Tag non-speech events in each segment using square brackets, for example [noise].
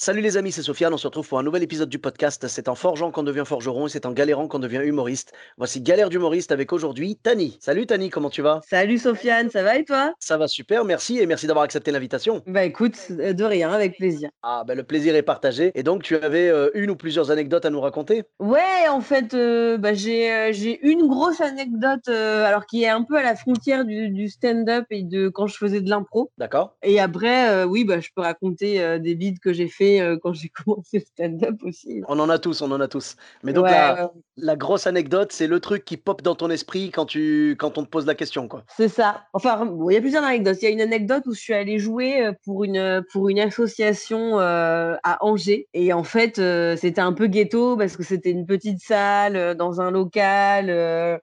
Salut les amis, c'est Sofiane, on se retrouve pour un nouvel épisode du podcast. C'est en forgeant qu'on devient forgeron et c'est en galérant qu'on devient humoriste. Voici Galère d'humoriste avec aujourd'hui Tani. Salut Tani, comment tu vas? Salut Sofiane, ça va et toi? Ça va super, merci et merci d'avoir accepté l'invitation. Bah écoute, euh, de rien, avec plaisir. Ah bah le plaisir est partagé. Et donc tu avais euh, une ou plusieurs anecdotes à nous raconter? Ouais, en fait, euh, bah, j'ai euh, j'ai une grosse anecdote, alors qui est un peu à la frontière du, du stand-up et de quand je faisais de l'impro. D'accord Et après, oui, bah, je peux raconter des bides que j'ai fait euh, quand j'ai [laughs] commencé le stand-up aussi. On en a tous, on en a tous. Mais donc Ouais, la, ouais, la grosse anecdote, c'est le truc qui pop dans ton esprit quand, tu, quand on te pose la question. quoi. c'est ça. Enfin, bon, il y a plusieurs anecdotes. Il y a une anecdote où je suis allée jouer euh, pour une, pour une association euh, à Angers. Et en fait, euh, c'était un peu ghetto parce que c'était une petite salle euh, dans un local. euh,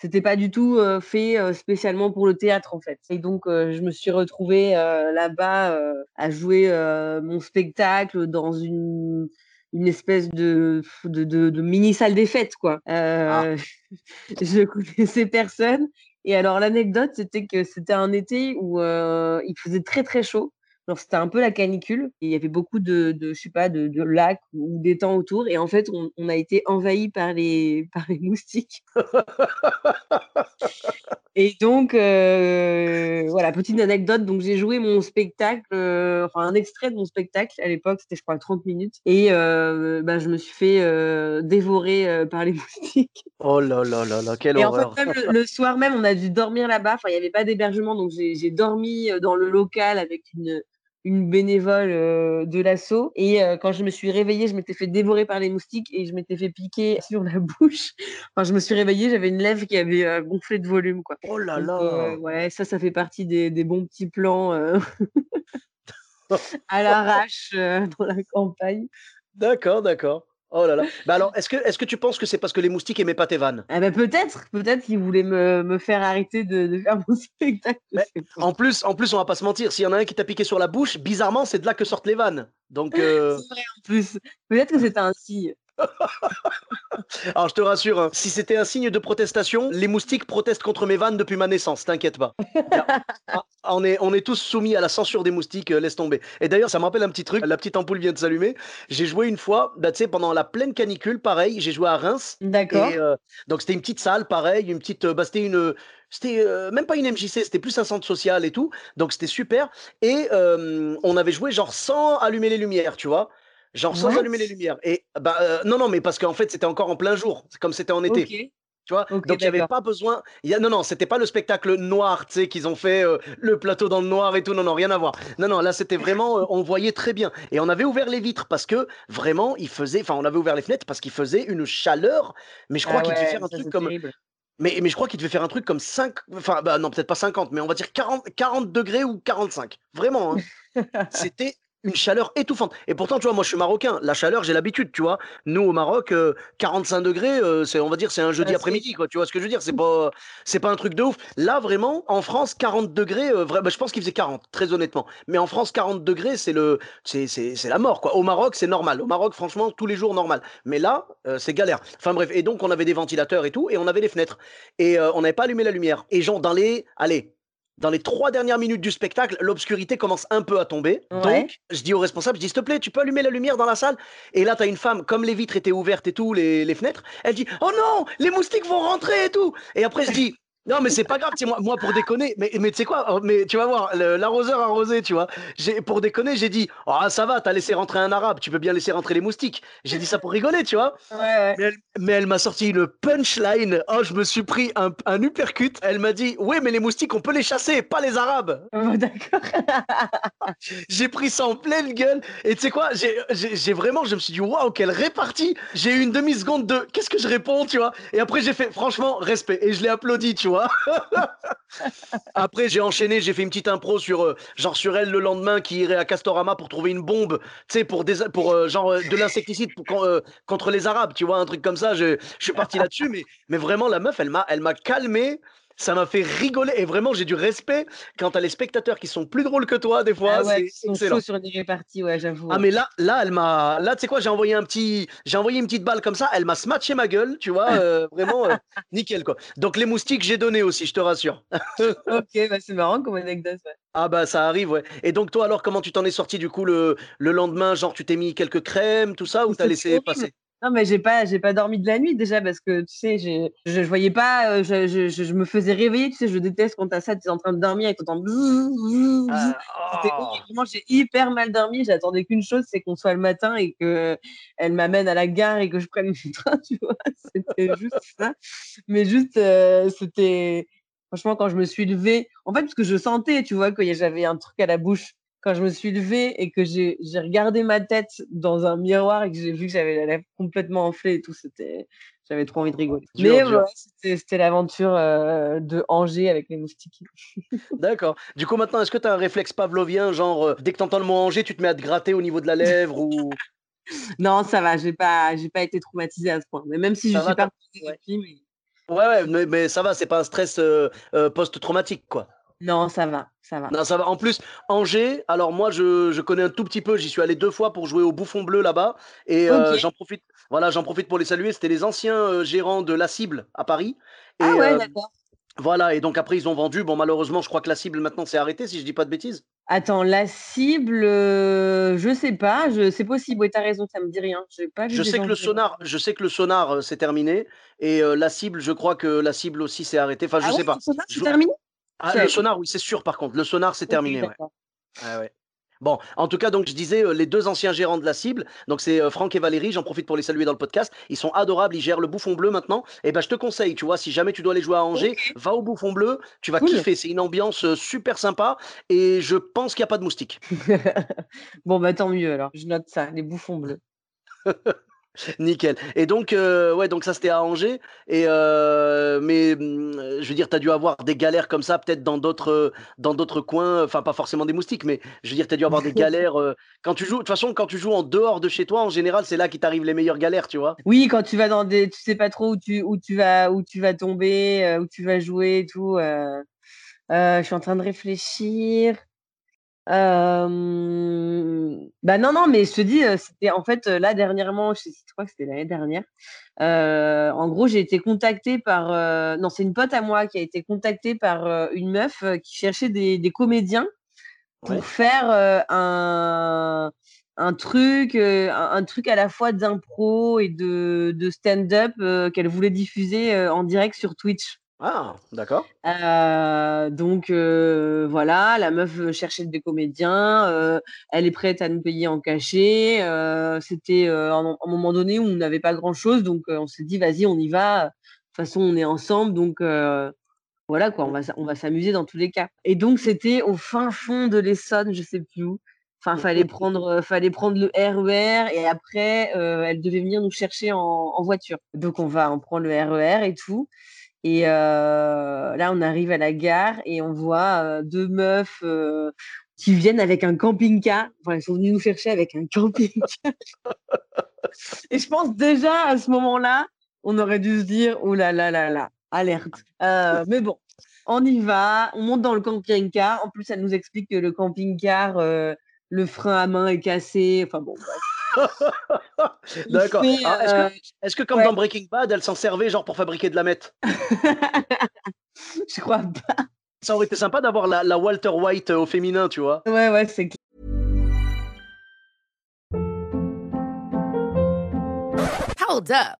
c'était pas du tout euh, fait euh, spécialement pour le théâtre en fait. Et donc euh, je me suis retrouvée là-bas à jouer mon spectacle dans une une espèce de de, de, de mini salle des fêtes quoi. Euh, [laughs] je connaissais personne. Et alors l'anecdote c'était que c'était un été où il faisait très très chaud. Genre c'était un peu la canicule. Il y avait beaucoup de, de je sais pas de, de lacs ou d'étangs autour. Et en fait on, on a été envahi par les [laughs] par les moustiques. Et donc, euh, voilà, petite anecdote. Donc, j'ai joué mon spectacle, euh, enfin, un extrait de mon spectacle. À l'époque, c'était, je crois, 30 minutes. Et euh, bah, je me suis fait dévorer par les [laughs] moustiques. Oh là là là là, quelle Et en horreur. fait, même le, le soir même, on a dû dormir là-bas. Enfin, il n'y avait pas d'hébergement. Donc, j'ai dormi dans le local avec une, une bénévole euh, de l'assaut. Et euh, quand je me suis réveillée, je m'étais fait dévorer par les moustiques et je m'étais fait piquer [laughs] sur la bouche. Enfin, je me suis réveillée, j'avais une lèvre qui avait euh, gonflé de volume, quoi. Oh là là. ouais, ça, ça fait partie des, des bons petits plans [laughs] [laughs] à l'arrache dans la campagne. D'accord, d'accord. Oh là là. Bah alors, est-ce que, tu penses que c'est parce que les moustiques aimaient pas tes vannes? Ah bah, peut-être, peut-être qu'ils voulaient me, me faire arrêter de, de faire mon [laughs] spectacle. Mais. En plus, en plus, on va pas se mentir, s'il y en a un qui t'a piqué sur la bouche, bizarrement, c'est de là que sortent les vannes. Donc, euh, [laughs] C'est vrai, en plus. Peut-être que c'était un signe. [laughs] alors je te rassure, hein, si c'était un signe de protestation, les moustiques protestent contre mes vannes depuis ma naissance, t'inquiète pas. [laughs] Ah, on, est, on est tous soumis à la censure des moustiques, euh, laisse tomber. Et d'ailleurs, ça me rappelle un petit truc, la petite ampoule vient de s'allumer. J'ai joué une fois, bah, tu sais, pendant la pleine canicule, pareil, j'ai joué à Reims. D'accord. Et euh, donc c'était une petite salle, pareil, une petite, euh, bah, c'était une, c'était euh, même pas une MJC, c'était plus un centre social et tout. Donc c'était super. Et euh, on avait joué genre sans allumer les lumières, tu vois. Genre sans What? allumer les lumières. Et bah euh, non non, mais parce qu'en fait c'était encore en plein jour, c'est comme c'était en été. Tu vois? Donc il n'y avait pas besoin. Y a... Non, non, c'était pas le spectacle noir, tu sais, qu'ils ont fait euh, le plateau dans le noir et tout. Non, non, rien à voir. Non, non, là c'était vraiment. euh, on voyait très bien. Et on avait ouvert les vitres parce que vraiment, il faisait. Enfin, on avait ouvert les fenêtres parce qu'il faisait une chaleur. Mais je crois Ah qu'il devait faire un truc comme. terrible. Mais, mais je crois qu'il devait faire un truc comme 5. Enfin, bah non, peut-être pas 50, mais on va dire 40, 40 degrés ou 45. Vraiment, hein. [laughs] C'était une chaleur étouffante. Et pourtant, tu vois, moi je suis marocain. La chaleur, j'ai l'habitude, tu vois. Nous au Maroc, euh, 45 degrés, euh, c'est, on va dire, c'est un jeudi Ah, après-midi, quoi. Tu vois ce que je veux dire? C'est pas, c'est pas un truc de ouf. Là, vraiment, en France, 40 degrés, euh, vrai- bah, je pense qu'il faisait 40, très honnêtement. Mais en France, 40 degrés, c'est le, c'est, c'est, c'est la mort, quoi. Au Maroc, c'est normal. Au Maroc, franchement, tous les jours, normal. Mais là, euh, c'est galère. Enfin bref. Et donc, on avait des ventilateurs et tout, et on avait les fenêtres. Et euh, on n'avait pas allumé la lumière. Et genre, dans les, allez, dans les trois dernières minutes du spectacle, l'obscurité commence un peu à tomber. Ouais. Donc, je dis au responsable, je dis, s'il te plaît, tu peux allumer la lumière dans la salle Et là, tu as une femme, comme les vitres étaient ouvertes et tout, les, les fenêtres, elle dit, oh non, les moustiques vont rentrer et tout. Et après, je dis, non, mais c'est pas grave, moi, moi, pour déconner, mais, mais tu sais quoi, mais tu vas voir, l'arroseur arrosé, tu vois. Pour déconner, j'ai dit, ah, ça va, t'as laissé rentrer un arabe, tu peux bien laisser rentrer les moustiques. J'ai dit ça pour rigoler, tu vois. Ouais. Mais elle, mais elle m'a sorti une punchline. Oh, je me suis pris un, un uppercut. Elle m'a dit Oui, mais les moustiques, on peut les chasser, pas les arabes. Oh, D'accord. [laughs] J'ai pris ça en pleine gueule. Et tu sais quoi j'ai vraiment, je me suis dit Waouh, quelle répartie J'ai eu une demi-seconde de Qu'est-ce que je réponds, tu vois Et après, j'ai fait Franchement, respect. Et je l'ai applaudi, tu vois. [laughs] Après, j'ai enchaîné, j'ai fait une petite impro sur, euh, genre sur elle le lendemain qui irait à Castorama pour trouver une bombe, tu sais, pour, des, pour euh, genre euh, de l'insecticide contre les Arabes, tu vois, un truc comme ça. Je, je suis parti là-dessus, mais, mais vraiment, la meuf, elle m'a calmé. Ça m'a fait rigoler et vraiment j'ai du respect quand t'as les spectateurs qui sont plus drôles que toi des fois. Ah ouais, c'est excellent. sur des réparties, ouais, j'avoue. Ah mais là, là, elle m'a, là, tu sais quoi, j'ai envoyé un petit, j'ai envoyé une petite balle comme ça, elle m'a smatché ma gueule, tu vois, euh, [laughs] vraiment euh, nickel quoi. Donc les moustiques, j'ai donné aussi, je te rassure. [laughs] Ok, bah c'est marrant comme anecdote. ouais. Ah bah ça arrive, ouais. Et donc toi alors, comment tu t'en es sorti du coup le, le lendemain, genre tu t'es mis quelques crèmes, tout ça, ou t'as laissé passer? Non, mais j'ai pas, j'ai pas dormi de la nuit déjà parce que tu sais, je, je voyais pas, euh, je, je, je, me faisais réveiller. Tu sais, je déteste quand t'as ça, tu es en train de dormir et t'entends. Ah. Vraiment, j'ai hyper mal dormi. J'attendais qu'une chose, c'est qu'on soit le matin et que elle m'amène à la gare et que je prenne le [laughs] train, tu vois. C'était juste ça. Mais juste, euh, c'était. Franchement, quand je me suis levée, en fait, parce que je sentais, tu vois, que j'avais un truc à la bouche. Quand je me suis levée et que j'ai regardé ma tête dans un miroir et que j'ai vu que j'avais la lèvre complètement enflée et tout, c'était. J'avais trop envie de rigoler. Dur, Mais voilà, c'était c'était l'aventure euh, de Angers avec les moustiques. [laughs] D'accord. Du coup maintenant, est-ce que t'as un réflexe pavlovien, genre euh, dès que t'entends le mot Angers, tu te mets à te gratter au niveau de la lèvre ou? [laughs] Non, ça va, j'ai pas, j'ai pas été traumatisée à ce point. Mais même si je Ça suis va, pas ouais. depuis, mais Ouais, ouais, mais, mais ça va, c'est pas un stress euh, post-traumatique quoi. Non, ça va, ça va. Non, ça va. En plus, Angers, alors moi, je, je connais un tout petit peu. J'y suis allé deux fois pour jouer au Bouffon Bleu là-bas. Et euh, j'en profite, voilà, j'en profite pour les saluer. C'était les anciens euh, gérants de La Cible à Paris. Et Ah ouais, euh, d'accord. voilà, et donc après, ils ont vendu. Bon, malheureusement, je crois que La Cible maintenant s'est arrêtée, si je dis pas de bêtises. Attends, la cible, je sais pas, je, c'est possible. Oui, t'as raison, ça me dit rien. J'ai pas vu Je sais que le sonar, je sais que le sonar s'est terminé. Et La Cible, je crois que La Cible aussi s'est arrêtée. Enfin, je Ah sais ouais, pas. le sonar, Je- terminé? Ah, le sonar, oui, c'est sûr, par contre. Le sonar, c'est terminé, ouais. Ouais. Bon, en tout cas, donc je disais, euh, les deux anciens gérants de la cible, donc c'est euh, Franck et Valérie, j'en profite pour les saluer dans le podcast. Ils sont adorables, ils gèrent le bouffon bleu maintenant. Et ben, je te conseille, tu vois, si jamais tu dois aller jouer à Angers, va au bouffon bleu, tu vas Cool. kiffer. C'est une ambiance euh, super sympa et je pense qu'il n'y a pas de moustiques. [laughs] Bon, bah tant mieux alors. Je note ça, les bouffons bleus. [laughs] Nickel. Et donc, euh, ouais, donc ça c'était à Angers. Et euh, mais hum, je veux dire, tu as dû avoir des galères comme ça, peut-être dans d'autres, euh, dans d'autres coins. Enfin, pas forcément des moustiques, mais je veux dire, tu as dû avoir des [laughs] galères euh, quand tu joues. De toute façon, quand tu joues en dehors de chez toi, en général, c'est là qu'il t'arrive les meilleures galères, tu vois. Oui, quand tu vas dans des, tu sais pas trop où tu, où tu vas, où tu vas tomber, où tu vas jouer et tout. je suis en train de réfléchir. Euh, Bah non, non, mais je te dis, c'était en fait là dernièrement, je, sais- je crois que c'était l'année dernière. euh, en gros, j'ai été contactée par, euh, non, c'est une pote à moi qui a été contactée par une meuf qui cherchait des, des comédiens pour Ouais. faire un, un truc, euh, un, un truc à la fois d'impro et de, de stand-up euh, qu'elle voulait diffuser euh, en direct sur Twitch. Ah, d'accord. Euh, donc euh, voilà, la meuf veut chercher des comédiens, euh, elle est prête à nous payer en cachet. C'était un, un moment donné où on n'avait pas grand-chose, donc on s'est dit vas-y, on y va. De toute façon, on est ensemble, donc voilà quoi, on va, on va s'amuser dans tous les cas. Et donc c'était au fin fond de l'Essonne, je sais plus où. Enfin, fallait prendre, fallait prendre le RER et après, elle devait venir nous chercher en, en voiture. Donc on va, on prend le RER et tout. Et euh, là, on arrive à la gare et on voit euh, deux meufs euh, qui viennent avec un camping-car. Enfin, elles sont venues nous chercher avec un camping-car. [laughs] et je pense déjà à ce moment-là, on aurait dû se dire oh là là là là, alerte. Mais bon, on y va, on monte dans le camping-car. En plus, elle nous explique que le camping-car, le frein à main est cassé. Enfin bon, bref. D'accord. Est-ce euh, que, est-ce que comme ouais. dans Breaking Bad, elle s'en servait genre pour fabriquer de la meth? [laughs] Je crois pas. Ça aurait été sympa d'avoir la, la Walter White euh, au féminin, tu vois. Ouais, ouais, c'est clair. Hold up.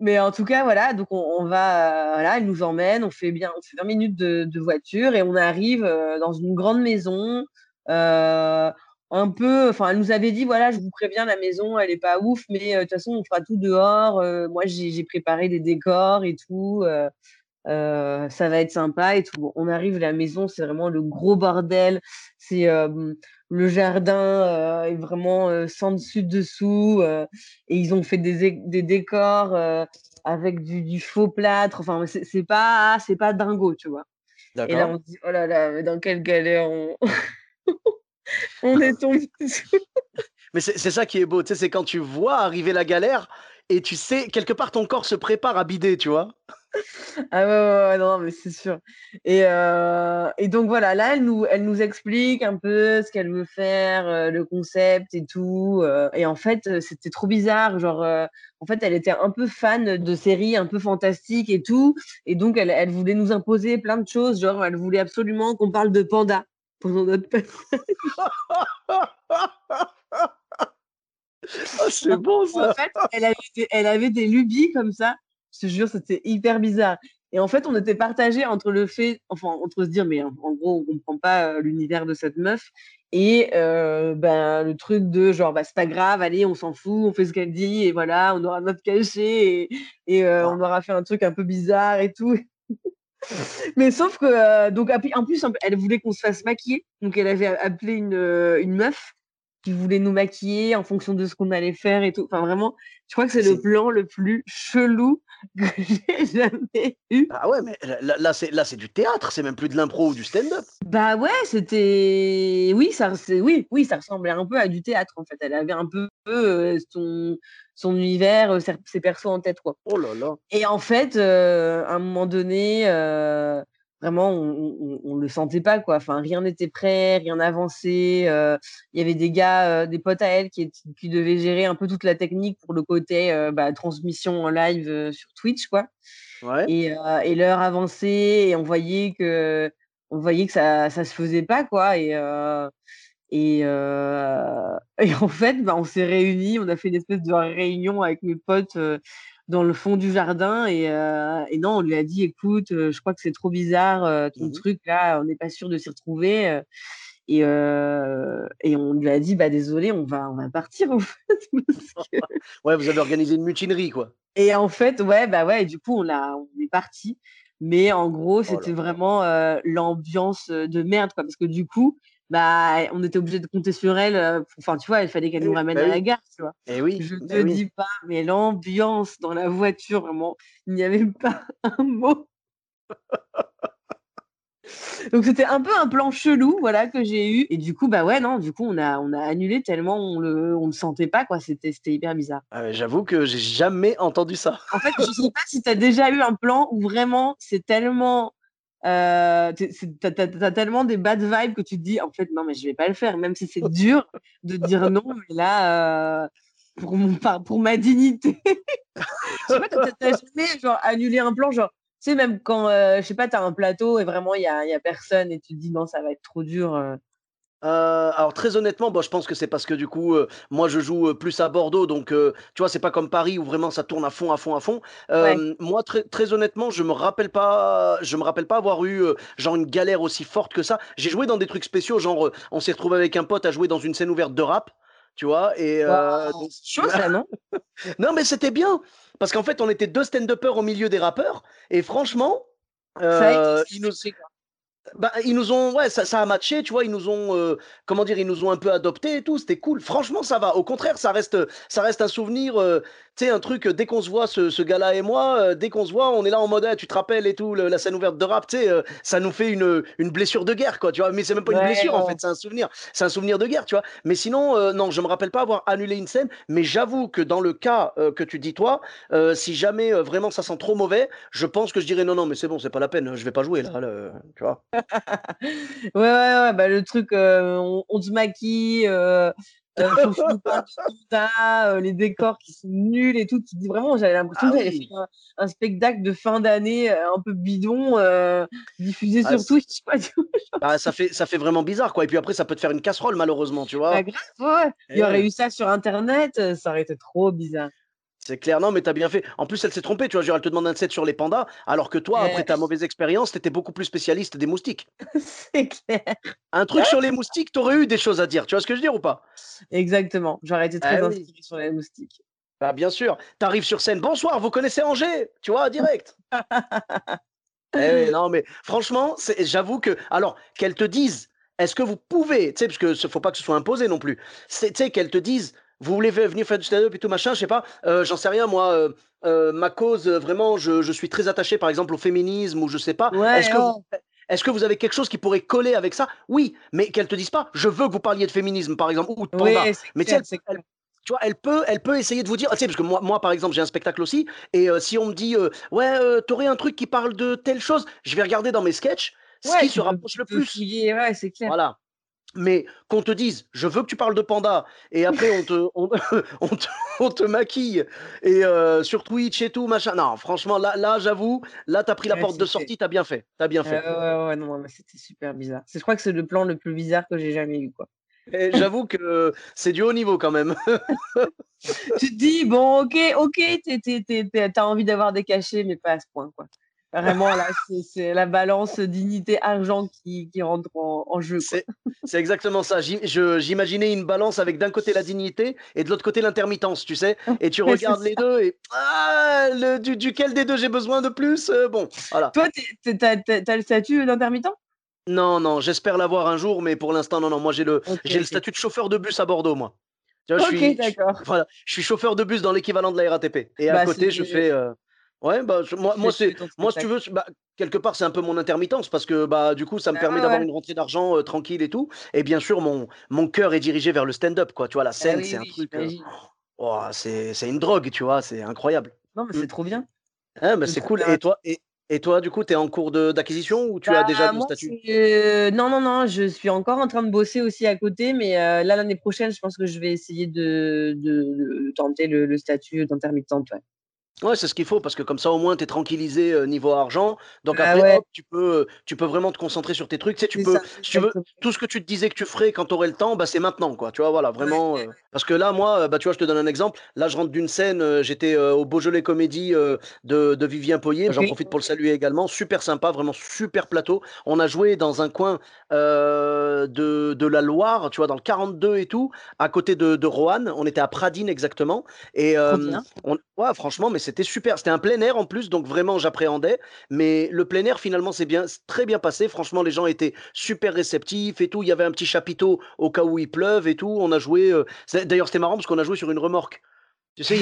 Mais en tout cas, voilà, donc on, va, voilà, elle nous emmène, on fait bien, on fait 20 minutes de, voiture et on arrive dans une grande maison. un peu, enfin, elle nous avait dit, voilà, je vous préviens, la maison, elle est pas ouf, mais de toute façon, on fera tout dehors. moi, j'ai préparé des décors et tout. ça va être sympa et tout. on arrive à la maison, c'est vraiment le gros bordel. C'est le jardin est vraiment sans dessus dessous et ils ont fait des, des décors avec du, faux plâtre. Enfin, c'est pas c'est pas dingo, tu vois. Et là, on se dit oh là là, dans quelle galère on, [laughs] on est tombé. [laughs] mais c'est ça qui est beau, tu sais, c'est quand tu vois arriver la galère et tu sais quelque part ton corps se prépare à bider, tu vois. Ah ouais, ouais, non, mais c'est sûr. Et, euh, et donc voilà, là, elle nous, elle nous explique un peu ce qu'elle veut faire, euh, le concept et tout. Euh, et en fait, c'était trop bizarre. Genre, en fait, elle était un peu fan de séries un peu fantastiques et tout. Et donc, elle, elle voulait nous imposer plein de choses. Genre, elle voulait absolument qu'on parle de panda pendant notre [laughs] ah, c'est bon ça. En fait, elle avait, elle avait des lubies comme ça je te jure, c'était hyper bizarre. Et en fait, on était partagés entre le fait, enfin, entre se dire, mais en, gros, on comprend pas euh, l'univers de cette meuf, et euh, ben, le truc de genre, bah, c'est pas grave, allez, on s'en fout, on fait ce qu'elle dit, et voilà, on aura notre cachet, et, euh, on aura fait un truc un peu bizarre et tout. [laughs] mais sauf que, donc, en plus, elle voulait qu'on se fasse maquiller, donc elle avait appelé une, une meuf qui voulait nous maquiller en fonction de ce qu'on allait faire et tout. Enfin, vraiment, je crois que c'est le plan le plus chelou [laughs] que j'ai jamais eu. Ah ouais, mais là, là c'est du théâtre, c'est même plus de l'impro ou du stand-up. Bah ouais, c'était oui, ça oui, oui, ça ressemblait un peu à du théâtre en fait. Elle avait un peu euh, son son univers, euh, ses persos en tête quoi. Oh là là. Et en fait, euh, à un moment donné, vraiment, on, ne le sentait pas, quoi. Enfin, rien n'était prêt, rien n'avançait. Il y avait des gars, des potes à elle qui, qui, devaient gérer un peu toute la technique pour le côté bah, transmission en live sur Twitch, quoi. Et, et l'heure avançait et on voyait que, on voyait que ça, ça se faisait pas, quoi. Et, et, [laughs] et, en fait, bah, on s'est réunis, on a fait une espèce de réunion avec mes potes dans le fond du jardin et, euh, et, non, on lui a dit écoute, euh, je crois que c'est trop bizarre euh, ton mmh truc là, on n'est pas sûr de s'y retrouver. Et, et, on lui a dit bah désolé, on va on va partir en [laughs] fait. [laughs] ouais, vous avez organisé une mutinerie quoi. Et en fait, ouais, bah ouais, et du coup on a on est parti. Mais en gros, oh c'était vraiment l'ambiance de merde quoi, parce que du coup, bah, on était obligé de compter sur elle. Euh, enfin, tu vois, il fallait qu'elle nous ramène bah à la gare, tu vois. Et oui. Je te dis pas, mais l'ambiance dans la voiture, vraiment, il n'y avait pas [laughs] un mot. Donc c'était un peu un plan chelou, voilà, que j'ai eu. Et du coup, bah ouais, non, du coup, on a, on a annulé tellement on le, on le sentait pas, quoi. C'était, c'était hyper bizarre. Ah J'avoue que j'ai jamais entendu ça. En fait, je sais pas si tu as déjà eu un plan où vraiment c'est tellement euh, t'as, tellement des bad vibes que tu te dis en fait non mais je vais pas le faire même si c'est dur de dire non mais là euh, pour mon pour ma dignité. [laughs] Je sais pas t'as, jamais genre annulé un plan genre tu sais même quand euh, je sais pas t'as un plateau et vraiment il y a, y a personne et tu te dis non ça va être trop dur euh. Euh, alors très honnêtement, bon, je pense que c'est parce que du coup, euh, moi je joue euh, plus à Bordeaux, donc tu vois, c'est pas comme Paris où vraiment ça tourne à fond, à fond, à fond. Moi, très, très honnêtement, je me rappelle pas, je me rappelle pas avoir eu genre une galère aussi forte que ça. J'ai joué dans des trucs spéciaux, genre on s'est retrouvé avec un pote à jouer dans une scène ouverte de rap, tu vois, et chaud ça, non? [laughs] Non, mais c'était bien parce qu'en fait, on était deux stand-uppers au milieu des rappeurs, et franchement, nous... Bah, ils nous ont, ouais, ça, ça a matché, tu vois, ils nous ont, euh, comment dire, ils nous ont un peu adopté et tout, c'était cool. Franchement, ça va. Au contraire, ça reste, ça reste un souvenir, euh, tu sais, un truc, dès qu'on se voit, ce, ce gars-là et moi, euh, dès qu'on se voit, on est là en mode, tu te rappelles et tout, la scène ouverte de rap, tu sais, ça nous fait une, une blessure de guerre, quoi, tu vois. Mais c'est même pas une blessure, en fait, c'est un souvenir. C'est un souvenir de guerre, tu vois. Mais sinon, non, je me rappelle pas avoir annulé une scène, mais j'avoue que dans le cas que tu dis, toi, si jamais vraiment ça sent trop mauvais, je pense que je dirais non, non, mais c'est bon, c'est pas la peine, je vais pas jouer là, tu vois. Ouais, ouais, ouais, bah, le truc, euh, on, on, se maquille, euh, euh, les décors qui sont nuls et tout. Tu dis vraiment, j'avais l'impression ah, oui. faire un, spectacle de fin d'année un peu bidon, diffusé ah, sur Twitch. Quoi, bah, ça, fait, ça fait vraiment bizarre, quoi. Et puis après, ça peut te faire une casserole, malheureusement, tu vois. Bah, grave, ouais. Il y aurait eu ça sur Internet, ça aurait été trop bizarre. C'est clair, non, mais t'as bien fait. En plus, elle s'est trompée, tu vois. Genre, elle te demande un set sur les pandas, alors que toi, après ta mauvaise expérience, t'étais beaucoup plus spécialiste des moustiques. [laughs] C'est clair. Un truc sur les moustiques, t'aurais eu des choses à dire. Tu vois ce que je veux dire ou pas? Exactement. J'aurais été très Ah oui. sur les moustiques. Bah, bien sûr. T'arrives sur scène. Bonsoir, vous connaissez Angers? Tu vois, direct. [laughs] Eh non, mais franchement, j'avoue que. Alors, qu'elles te disent, est-ce que vous pouvez, tu sais, parce que ce- faut pas que ce soit imposé non plus, c'est- tu sais, qu'elles te disent, vous voulez ve- venir faire du stand-up et tout machin, je sais pas, euh, j'en sais rien, moi, euh, euh, ma cause, vraiment, je, je suis très attaché, par exemple, au féminisme ou je sais pas. Ouais, est-ce que, oh. vous, est-ce que vous avez quelque chose qui pourrait coller avec ça? Oui, mais qu'elles te disent pas, je veux que vous parliez de féminisme, par exemple, ou de Oui, panda. c'est Mais tu sais, elle- tu vois, elle peut, elle peut essayer de vous dire, tu sais, parce que moi, moi, par exemple, j'ai un spectacle aussi, et si on me dit, ouais, t'aurais un truc qui parle de telle chose, je vais regarder dans mes sketchs ce Ouais, qui se rapproche le plus. fouiller, ouais, c'est clair. Voilà. Mais qu'on te dise, je veux que tu parles de panda, et après on te, on, [laughs] on te, on te maquille, et euh, sur Twitch et tout, machin. Non, franchement, là, là j'avoue, là, t'as pris la Ouais, porte de sortie, t'as bien fait. T'as bien fait. ouais, ouais, ouais, non, mais c'était super bizarre. Je crois que c'est le plan le plus bizarre que j'ai jamais eu, quoi. J'avoue que c'est du haut niveau quand même. [laughs] tu te dis, bon, ok, ok, t'as envie d'avoir des cachets, mais pas à ce point, quoi. Vraiment, là, [laughs] c'est- la balance dignité-argent qui, qui rentre en, en jeu. C'est exactement ça. J'imaginais une balance avec d'un côté la dignité et de l'autre côté l'intermittence, tu sais. [laughs] Et tu regardes les deux et ah, le, du, duquel des deux j'ai besoin de plus euh, Bon, voilà. Toi, t'as t'as le statut d'intermittent? Non, non, j'espère l'avoir un jour, mais pour l'instant, non, non. Moi, j'ai le, statut de chauffeur de bus à Bordeaux, moi. Tu vois, je Ok, suis, je- d'accord. voilà, je suis chauffeur de bus dans l'équivalent de la RATP. Et à Bah, côté, je fais. euh, Ouais, bah, je- moi, moi, c'est, moi, si tu veux, bah, quelque part, c'est un peu mon intermittence parce que, bah, du coup, ça me Ah permet ouais, d'avoir une rentrée d'argent euh, tranquille et tout. Et bien sûr, mon, mon cœur est dirigé vers le stand-up, quoi. Tu vois, la Ah scène, oui, c'est un truc. euh, oh, c'est, c'est une drogue, tu vois, c'est incroyable. Non, mais Mm. c'est trop bien. Hein, bah, c'est cool. Et toi, et, et toi, du coup, tu es en cours de, d'acquisition ou tu as déjà Bah, le moi, statut? euh, non, non, non, je suis encore en train de bosser aussi à côté, mais euh, là, l'année prochaine, je pense que je vais essayer de, de, de tenter le, le statut d'intermittente. Ouais. Ouais, c'est ce qu'il faut parce que comme ça au moins tu es tranquillisé euh, niveau argent. Donc Ah après ouais. hop, tu peux tu peux vraiment te concentrer sur tes trucs, tu sais tu C'est peux ça, si tu veux exactement. tout ce que tu te disais que tu ferais quand tu aurais le temps, bah c'est maintenant quoi. Tu vois voilà, vraiment euh, parce que là moi euh, bah tu vois, je te donne un exemple. Là je rentre d'une scène, euh, j'étais euh, au Beaujolais Comédie euh, de, de Vivien Poyer, j'en profite pour le saluer également, super sympa, vraiment super plateau. On a joué dans un coin euh, de, de la Loire, tu vois dans le 42 et tout, à côté de, de Roanne, on était à Pradine exactement et euh, on- ouais, franchement, mais c'était super. C'était un plein air en plus, donc vraiment j'appréhendais. Mais le plein air, finalement, c'est bien, très bien passé. Franchement, les gens étaient super réceptifs et tout. Il y avait un petit chapiteau au cas où il pleuve et tout. On a joué. euh, D'ailleurs, c'était marrant parce qu'on a joué sur une remorque. Tu sais,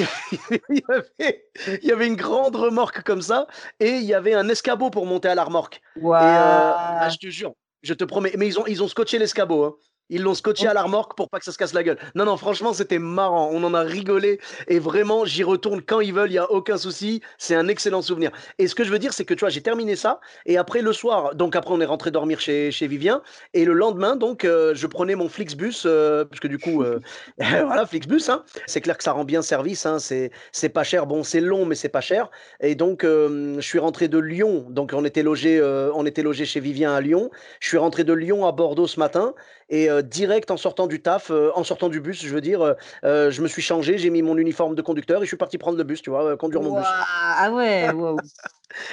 il y avait, [laughs] il y une grande remorque comme ça et il y avait un escabeau pour monter à la remorque. Et euh, ah, Waouh. je te jure, je te promets. Mais ils ont, ils ont scotché l'escabeau. Hein. Ils l'ont scotché à la remorque pour pas que ça se casse la gueule. Non, non, franchement, c'était marrant. On en a rigolé. Et vraiment, j'y retourne quand ils veulent. Il n'y a aucun souci. C'est un excellent souvenir. Et ce que je veux dire, c'est que tu vois, j'ai terminé ça. Et après, le soir, donc après, on est rentré dormir chez, chez Vivien. Et le lendemain, donc, euh, je prenais mon Flixbus. euh, parce que du coup, euh, [laughs] voilà, Flixbus. Hein. C'est clair que ça rend bien service. Hein. C'est, pas cher. Bon, c'est long, mais c'est pas cher. Et donc, euh, je suis rentré de Lyon. Donc, on était logé, on était logé chez Vivien à Lyon. Je suis rentré de Lyon à Bordeaux ce matin. Et direct en sortant du taf, euh, en sortant du bus, je veux dire, euh, euh, je me suis changé, j'ai mis mon uniforme de conducteur et je suis parti prendre le bus, tu vois, euh, conduire mon bus. Ah ouais, [laughs] waouh.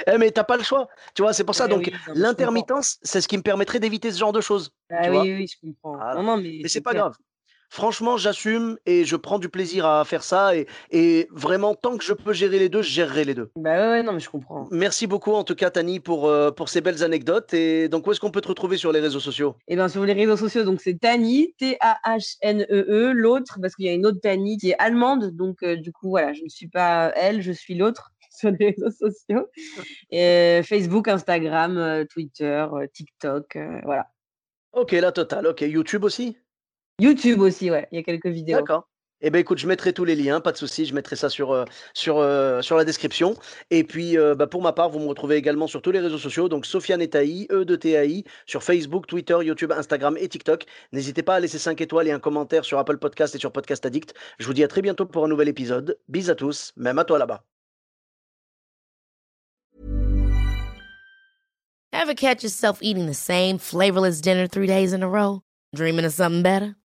Eh, mais t'as pas le choix, tu vois, c'est pour ça. Eh Donc, oui, l'intermittence, c'est ce qui me permettrait d'éviter ce genre de choses. Ah oui, vois. oui, je comprends. Non, non, mais Mais c'est c'est pas clair. grave. Franchement, j'assume et je prends du plaisir à faire ça. Et, et vraiment, tant que je peux gérer les deux, je gérerai les deux. Bah ouais, ouais, non, mais je comprends. Merci beaucoup, en tout cas, Tani, pour, euh, pour ces belles anecdotes. Et donc, où est-ce qu'on peut te retrouver sur les réseaux sociaux? Et bien sur les réseaux sociaux, donc c'est Tani, T-A-H-N-E-E, l'autre, parce qu'il y a une autre Tani qui est allemande, donc euh, du coup voilà, je ne suis pas elle, je suis l'autre [laughs] sur les réseaux sociaux. Et, euh, Facebook, Instagram, euh, Twitter, euh, TikTok, euh, voilà. Ok, la totale. Ok, YouTube aussi? YouTube aussi, ouais, il y a quelques vidéos. D'accord. Eh ben écoute, je mettrai tous les liens, pas de souci, je mettrai ça sur, euh, sur, euh, sur la description. Et puis, euh, bah, pour ma part, vous me retrouvez également sur tous les réseaux sociaux, donc Sofiane et Taï, E de TAI, sur Facebook, Twitter, YouTube, Instagram et TikTok. N'hésitez pas à laisser 5 étoiles et un commentaire sur Apple Podcast et sur Podcast Addict. Je vous dis à très bientôt pour un nouvel épisode. Bis à tous, même à toi là-bas. Ever catch yourself eating the same flavorless dinner three days in a row? Dreaming of something better?